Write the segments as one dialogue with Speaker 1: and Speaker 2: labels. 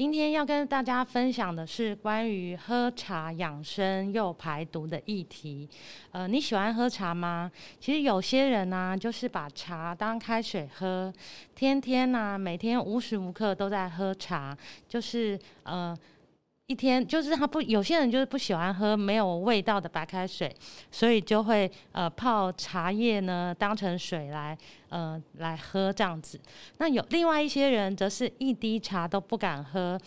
Speaker 1: 今天要跟大家分享的是关于喝茶养生又排毒的议题。呃，你喜欢喝茶吗？其实有些人呢、就是把茶当开水喝，天天呢、每天无时无刻都在喝茶，就是呃。一天就是他不，有些人就是不喜欢喝没有味道的白开水，所以就会呃泡茶叶呢当成水来呃来喝这样子。那有另外一些人则是一滴茶都不敢喝，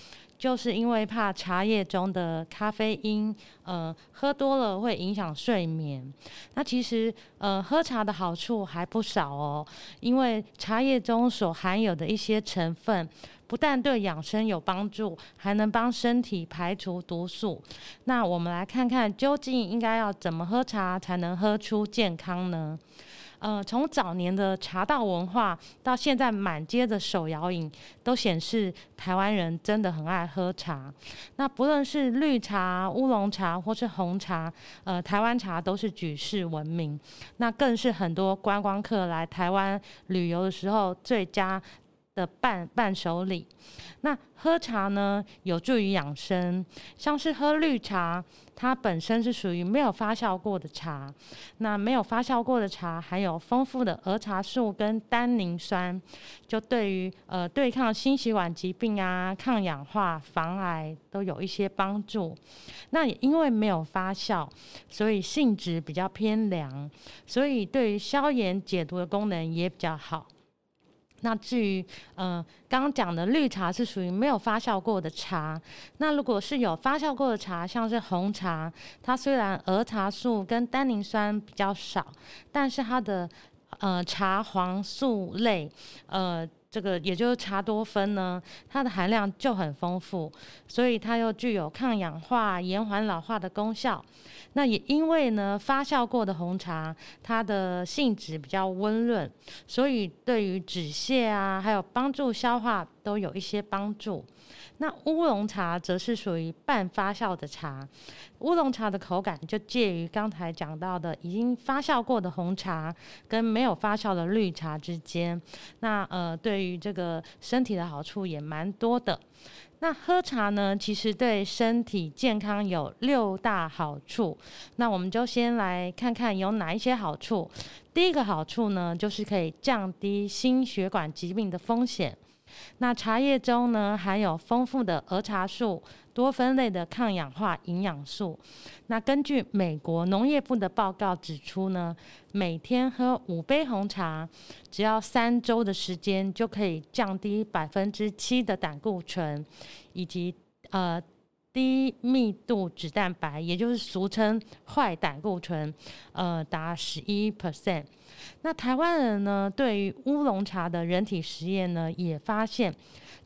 Speaker 1: 就是因为怕茶叶中的咖啡因呃喝多了会影响睡眠。那其实呃喝茶的好处还不少哦，因为茶叶中所含有的一些成分。不但对养生有帮助，还能帮身体排除毒素。那我们来看看，究竟应该要怎么喝茶才能喝出健康呢？呃，从早年的茶道文化到现在满街的手摇饮，都显示台湾人真的很爱喝茶。那不论是绿茶、乌龙茶或是红茶，呃，台湾茶都是举世闻名。那更是很多观光客来台湾旅游的时候最佳的伴伴手礼。那喝茶呢，有助于养生。像是喝绿茶，它本身是属于没有发酵过的茶。那没有发酵过的茶，含有丰富的儿茶素跟单宁酸，就对于呃对抗心血管疾病啊、抗氧化、防癌都有一些帮助。那也因为没有发酵，所以性质比较偏凉，所以对于消炎解毒的功能也比较好。那至于，呃，刚刚讲的绿茶是属于没有发酵过的茶。那如果是有发酵过的茶，像是红茶，它虽然儿茶素跟单宁酸比较少，但是它的呃茶黄素类，呃。这个也就是茶多酚呢，它的含量就很丰富，所以它又具有抗氧化、延缓老化的功效。那也因为呢，发酵过的红茶，它的性质比较温润，所以对于止泻啊，还有帮助消化都有一些帮助。那乌龙茶则是属于半发酵的茶，乌龙茶的口感就介于刚才讲到的已经发酵过的红茶跟没有发酵的绿茶之间。那呃，对于这个身体的好处也蛮多的。那喝茶呢，其实对身体健康有六大好处。那我们就先来看看有哪一些好处。第一个好处呢，就是可以降低心血管疾病的风险。那茶叶中呢，含有丰富的儿茶素、多酚类的抗氧化营养素。那根据美国农业部的报告指出呢，每天喝五杯红茶，只要三周的时间，就可以降低百分之七的胆固醇，以及呃。低密度脂蛋白，也就是俗称坏胆固醇，呃，达十一 percent。那台湾人呢，对于乌龙茶的人体实验呢，也发现，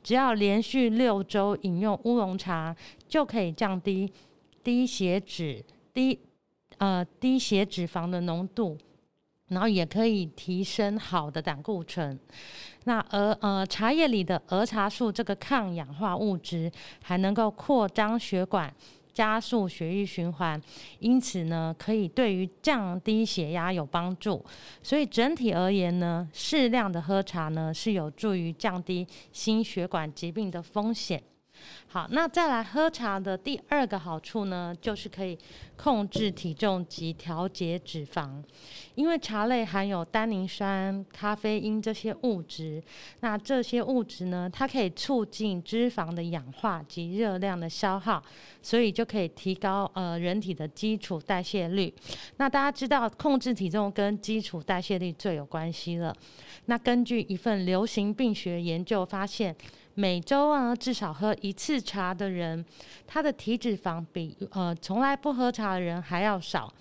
Speaker 1: 只要连续六周饮用乌龙茶，就可以降低低血脂、低呃低血脂肪的浓度。然后也可以提升好的胆固醇。那而呃茶叶里的儿茶素这个抗氧化物质，还能够扩张血管，加速血液循环，因此呢，可以对于降低血压有帮助。所以整体而言呢，适量的喝茶呢，是有助于降低心血管疾病的风险。好，那再来喝茶的第二个好处呢，就是可以控制体重及调节脂肪。因为茶类含有单宁酸、咖啡因这些物质，那这些物质呢，它可以促进脂肪的氧化及热量的消耗，所以就可以提高呃人体的基础代谢率。那大家知道，控制体重跟基础代谢率最有关系了。那根据一份流行病学研究发现，每周啊至少喝一次茶的人，他的体脂肪比呃从来不喝茶的人还要少。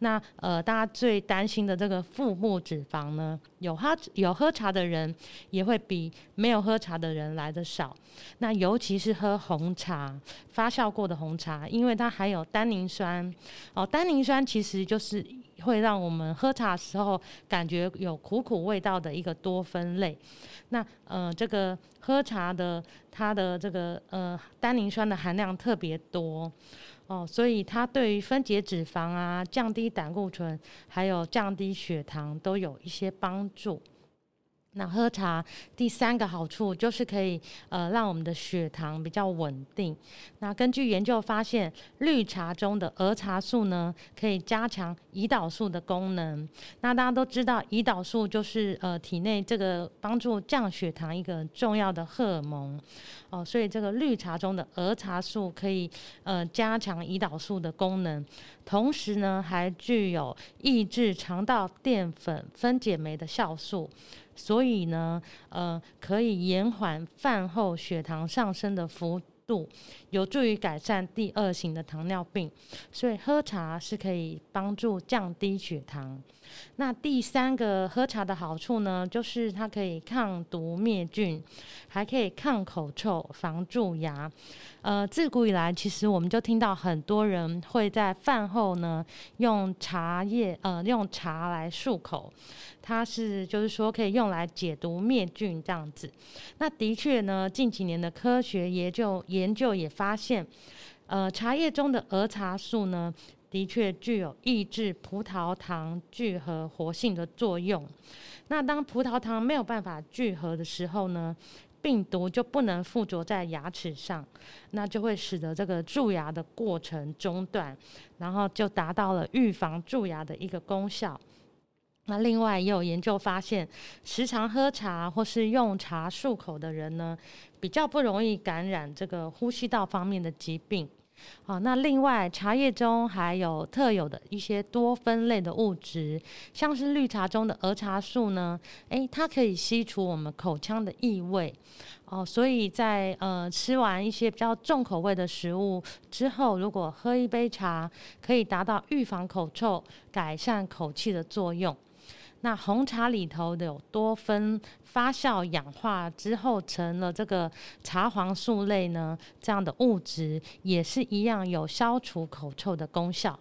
Speaker 1: 那呃大家最担心的这个腹部脂肪呢，有喝有喝茶的人也会比没有喝茶的人来的少。那尤其是喝红茶，发酵过的红茶，因为它含有单宁酸哦，单宁酸其实就是。会让我们喝茶时候感觉有苦苦味道的一个多酚类。那呃，这个喝茶的它的这个呃单宁酸的含量特别多哦，所以它对于分解脂肪啊、降低胆固醇，还有降低血糖都有一些帮助。那喝茶第三个好处就是可以呃让我们的血糖比较稳定。那根据研究发现，绿茶中的儿茶素呢，可以加强胰岛素的功能。那大家都知道，胰岛素就是呃体内这个帮助降血糖一个重要的荷尔蒙哦，所以这个绿茶中的儿茶素可以呃加强胰岛素的功能，同时呢还具有抑制肠道淀粉分解酶的酵素。所以呢，呃，可以延缓饭后血糖上升的幅度，有助于改善第二型的糖尿病。所以喝茶是可以帮助降低血糖。那第三个喝茶的好处呢，就是它可以抗毒灭菌，还可以抗口臭、防蛀牙。呃，自古以来，其实我们就听到很多人会在饭后呢，用茶叶，呃，用茶来漱口。它是就是说可以用来解毒灭菌这样子。那的确呢，近几年的科学研究研究也发现，呃，茶叶中的儿茶素呢，的确具有抑制葡萄糖聚合活性的作用。那当葡萄糖没有办法聚合的时候呢，病毒就不能附着在牙齿上，那就会使得这个蛀牙的过程中断，然后就达到了预防蛀牙的一个功效。那另外也有研究发现，时常喝茶或是用茶漱口的人呢，比较不容易感染这个呼吸道方面的疾病。好，那另外茶叶中还有特有的一些多酚类的物质，像是绿茶中的儿茶素呢，诶，它可以吸除我们口腔的异味。哦，所以在呃吃完一些比较重口味的食物之后，如果喝一杯茶，可以达到预防口臭、改善口气的作用。那红茶里头的有多酚发酵氧化之后成了这个茶黄素类呢，这样的物质也是一样有消除口臭的功效。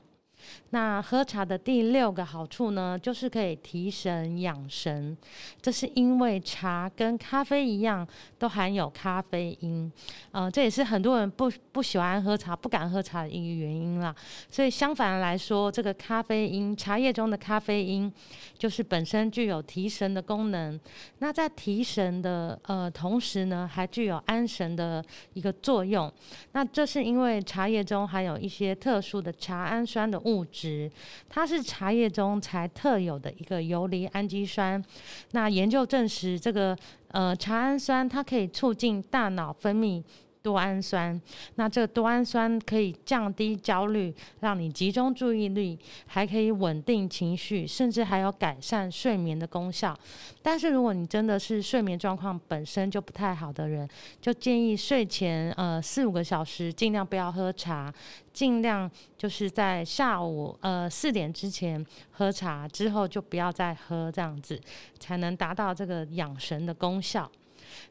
Speaker 1: 那喝茶的第六个好处呢，就是可以提神养神。这是因为茶跟咖啡一样，都含有咖啡因。呃，这也是很多人不不喜欢喝茶、不敢喝茶的一个原因啦。所以相反来说，这个咖啡因，茶叶中的咖啡因，就是本身具有提神的功能。那在提神的呃同时呢，还具有安神的一个作用。那这是因为茶叶中含有一些特殊的茶氨酸的物。物质，它是茶叶中才特有的一个游离氨基酸。那研究证实，这个呃茶氨酸它可以促进大脑分泌。多氨酸，那这个多氨酸可以降低焦虑，让你集中注意力，还可以稳定情绪，甚至还有改善睡眠的功效。但是如果你真的是睡眠状况本身就不太好的人，就建议睡前呃四五个小时尽量不要喝茶，尽量就是在下午呃四点之前喝茶，之后就不要再喝，这样子才能达到这个养神的功效。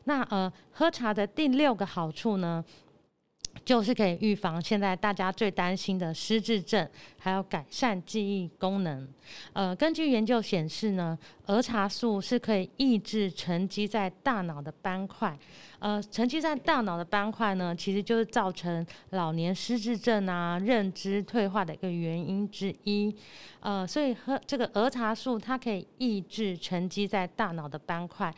Speaker 1: 那呃，喝茶的第六个好处呢，就是可以预防现在大家最担心的失智症，还有改善记忆功能。呃，根据研究显示呢，儿茶素是可以抑制沉积在大脑的斑块。呃，沉积在大脑的斑块呢，其实就是造成老年失智症啊、认知退化的一个原因之一。呃，所以喝这个儿茶素，它可以抑制沉积在大脑的斑块。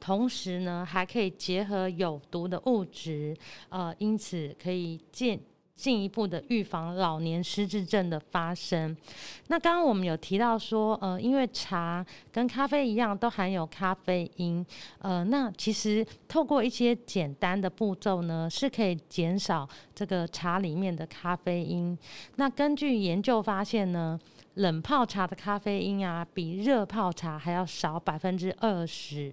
Speaker 1: 同时呢，还可以结合有毒的物质，呃，因此可以进进一步的预防老年失智症的发生。那刚刚我们有提到说，呃，因为茶跟咖啡一样都含有咖啡因，呃，那其实透过一些简单的步骤呢，是可以减少这个茶里面的咖啡因。那根据研究发现呢，冷泡茶的咖啡因啊，比热泡茶还要少百分之二十。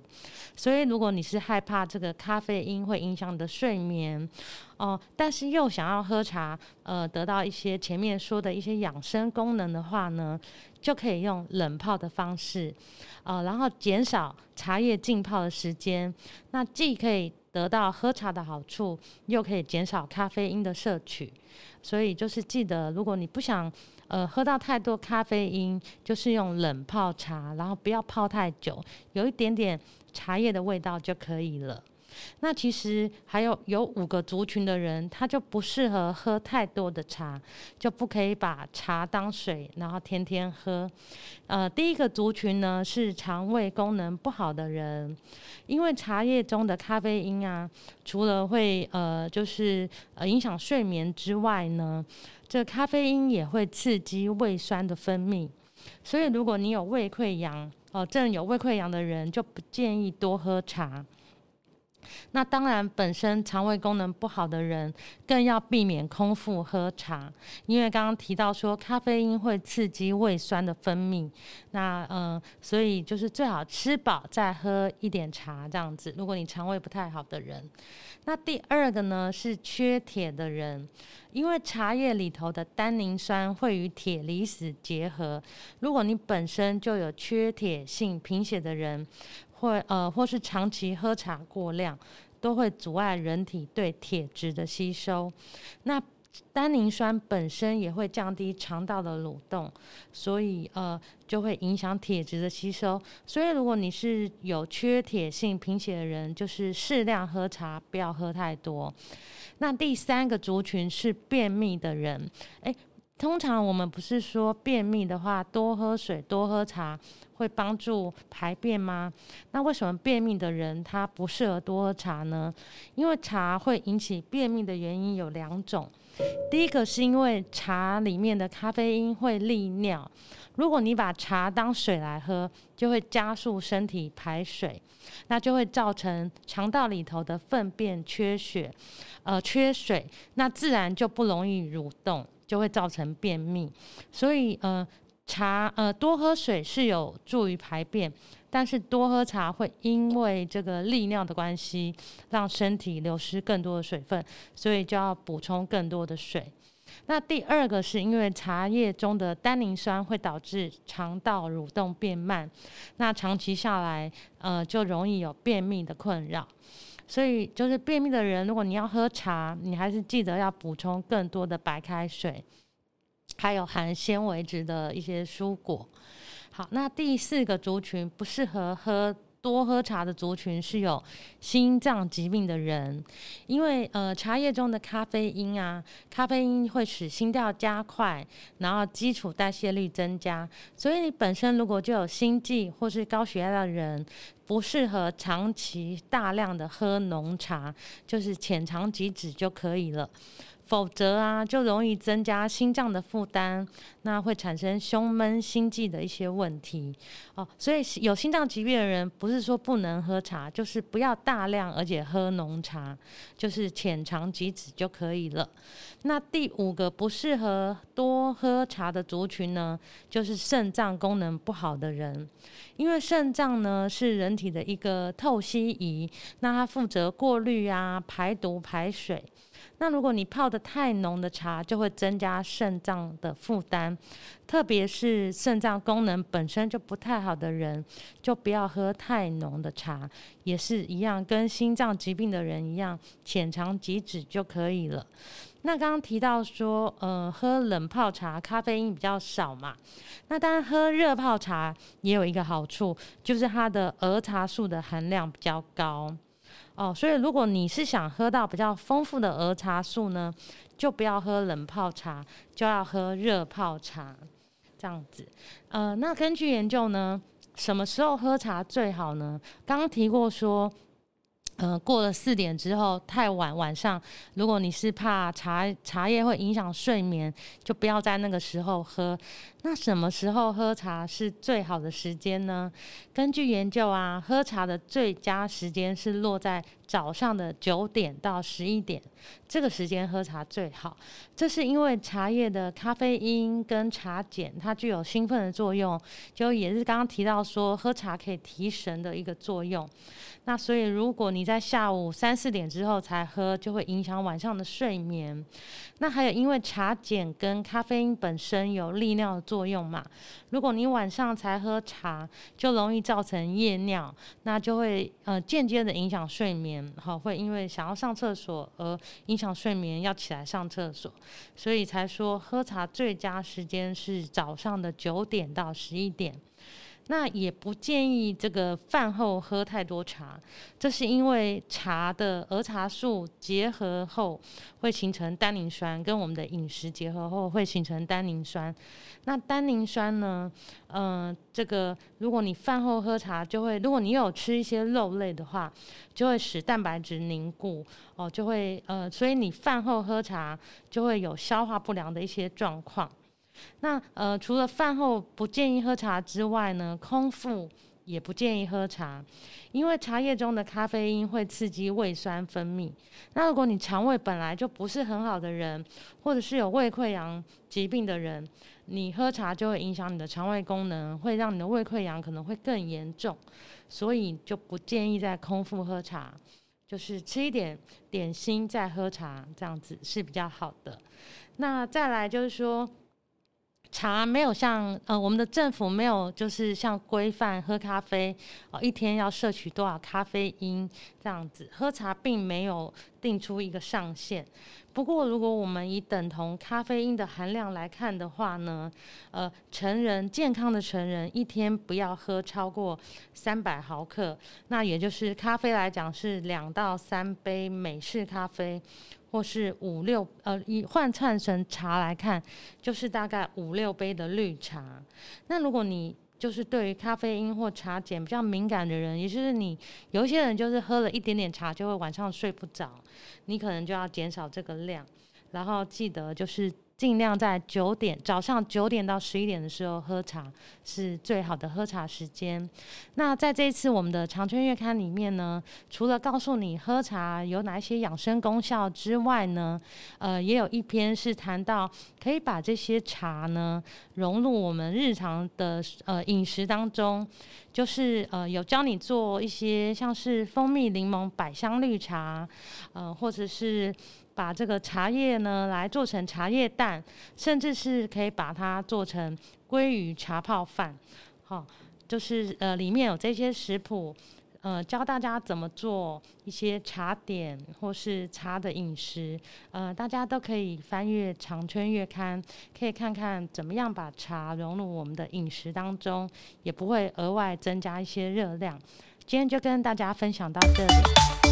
Speaker 1: 所以，如果你是害怕这个咖啡因会影响你的睡眠，哦、但是又想要喝茶，呃，得到一些前面说的一些养生功能的话呢，就可以用冷泡的方式，呃，然后减少茶叶浸泡的时间。那既可以得到喝茶的好处，又可以减少咖啡因的摄取。所以，就是记得，如果你不想呃，喝到太多咖啡因，就是用冷泡茶，然后不要泡太久，有一点点茶叶的味道就可以了。那其实还有有五个族群的人，他就不适合喝太多的茶，就不可以把茶当水，然后天天喝。呃，第一个族群呢是肠胃功能不好的人，因为茶叶中的咖啡因啊，除了会呃就是呃影响睡眠之外呢，这咖啡因也会刺激胃酸的分泌，所以如果你有胃溃疡哦，这、呃、有胃溃疡的人就不建议多喝茶。那当然，本身肠胃功能不好的人更要避免空腹喝茶，因为刚刚提到说咖啡因会刺激胃酸的分泌。那呃，所以就是最好吃饱再喝一点茶这样子。如果你肠胃不太好的人，那第二个呢是缺铁的人，因为茶叶里头的单宁酸会与铁离子结合。如果你本身就有缺铁性贫血的人，或呃，或是长期喝茶过量，都会阻碍人体对铁质的吸收。那单宁酸本身也会降低肠道的蠕动，所以呃，就会影响铁质的吸收。所以如果你是有缺铁性贫血的人，就是适量喝茶，不要喝太多。那第三个族群是便秘的人，诶。通常我们不是说便秘的话，多喝水、多喝茶会帮助排便吗？那为什么便秘的人他不适合多喝茶呢？因为茶会引起便秘的原因有两种，第一个是因为茶里面的咖啡因会利尿，如果你把茶当水来喝，就会加速身体排水，那就会造成肠道里头的粪便缺血，呃，缺水，那自然就不容易蠕动。就会造成便秘，所以呃茶呃多喝水是有助于排便，但是多喝茶会因为这个利尿的关系，让身体流失更多的水分，所以就要补充更多的水。那第二个是因为茶叶中的单宁酸会导致肠道蠕动变慢，那长期下来呃就容易有便秘的困扰。所以，就是便秘的人，如果你要喝茶，你还是记得要补充更多的白开水，还有含纤维质的一些蔬果。好，那第四个族群不适合喝。多喝茶的族群是有心脏疾病的人，因为呃茶叶中的咖啡因啊，咖啡因会使心跳加快，然后基础代谢率增加，所以你本身如果就有心悸或是高血压的人，不适合长期大量的喝浓茶，就是浅尝即止就可以了。否则啊，就容易增加心脏的负担，那会产生胸闷、心悸的一些问题哦。所以有心脏疾病的人，不是说不能喝茶，就是不要大量，而且喝浓茶，就是浅尝即止就可以了。那第五个不适合多喝茶的族群呢，就是肾脏功能不好的人，因为肾脏呢是人体的一个透析仪，那它负责过滤啊、排毒、排水。那如果你泡得太浓的茶，就会增加肾脏的负担，特别是肾脏功能本身就不太好的人，就不要喝太浓的茶。也是一样，跟心脏疾病的人一样，浅尝即止就可以了。那刚刚提到说，呃，喝冷泡茶咖啡因比较少嘛，那当然喝热泡茶也有一个好处，就是它的儿茶素的含量比较高。哦，所以如果你是想喝到比较丰富的儿茶素呢，就不要喝冷泡茶，就要喝热泡茶，这样子。呃，那根据研究呢，什么时候喝茶最好呢？刚刚提过说。呃，过了四点之后太晚，晚上如果你是怕茶茶叶会影响睡眠，就不要在那个时候喝。那什么时候喝茶是最好的时间呢？根据研究啊，喝茶的最佳时间是落在早上的九点到十一点，这个时间喝茶最好。这是因为茶叶的咖啡因跟茶碱，它具有兴奋的作用，就也是刚刚提到说喝茶可以提神的一个作用。那所以如果你在下午三四点之后才喝，就会影响晚上的睡眠。那还有因为茶碱跟咖啡因本身有利尿的作作用嘛，如果你晚上才喝茶，就容易造成夜尿，那就会呃间接的影响睡眠，好，会因为想要上厕所而影响睡眠，要起来上厕所，所以才说喝茶最佳时间是早上的九点到十一点。那也不建议这个饭后喝太多茶，这是因为茶的儿茶素结合后会形成单宁酸，跟我们的饮食结合后会形成单宁酸。那单宁酸呢，嗯、呃，这个如果你饭后喝茶，就会如果你有吃一些肉类的话，就会使蛋白质凝固哦，就会呃，所以你饭后喝茶就会有消化不良的一些状况。那呃，除了饭后不建议喝茶之外呢，空腹也不建议喝茶，因为茶叶中的咖啡因会刺激胃酸分泌。那如果你肠胃本来就不是很好的人，或者是有胃溃疡疾病的人，你喝茶就会影响你的肠胃功能，会让你的胃溃疡可能会更严重，所以就不建议在空腹喝茶，就是吃一点点心再喝茶，这样子是比较好的。那再来就是说。茶没有像呃，我们的政府没有就是像规范喝咖啡哦，一天要摄取多少咖啡因这样子，喝茶并没有定出一个上限。不过，如果我们以等同咖啡因的含量来看的话呢，呃，成人健康的成人一天不要喝超过三百毫克，那也就是咖啡来讲是两到三杯美式咖啡。或是五六呃，以换算成茶来看，就是大概五六杯的绿茶。那如果你就是对于咖啡因或茶碱比较敏感的人，也就是你有一些人就是喝了一点点茶就会晚上睡不着，你可能就要减少这个量，然后记得就是。尽量在九点早上九点到十一点的时候喝茶是最好的喝茶时间。那在这一次我们的长春月刊里面呢，除了告诉你喝茶有哪一些养生功效之外呢，呃，也有一篇是谈到可以把这些茶呢融入我们日常的呃饮食当中，就是呃有教你做一些像是蜂蜜柠檬百香绿茶，呃或者是。把这个茶叶呢来做成茶叶蛋，甚至是可以把它做成鲑鱼茶泡饭，好，就是呃里面有这些食谱，呃教大家怎么做一些茶点或是茶的饮食，呃大家都可以翻阅《长春月刊》，可以看看怎么样把茶融入我们的饮食当中，也不会额外增加一些热量。今天就跟大家分享到这里。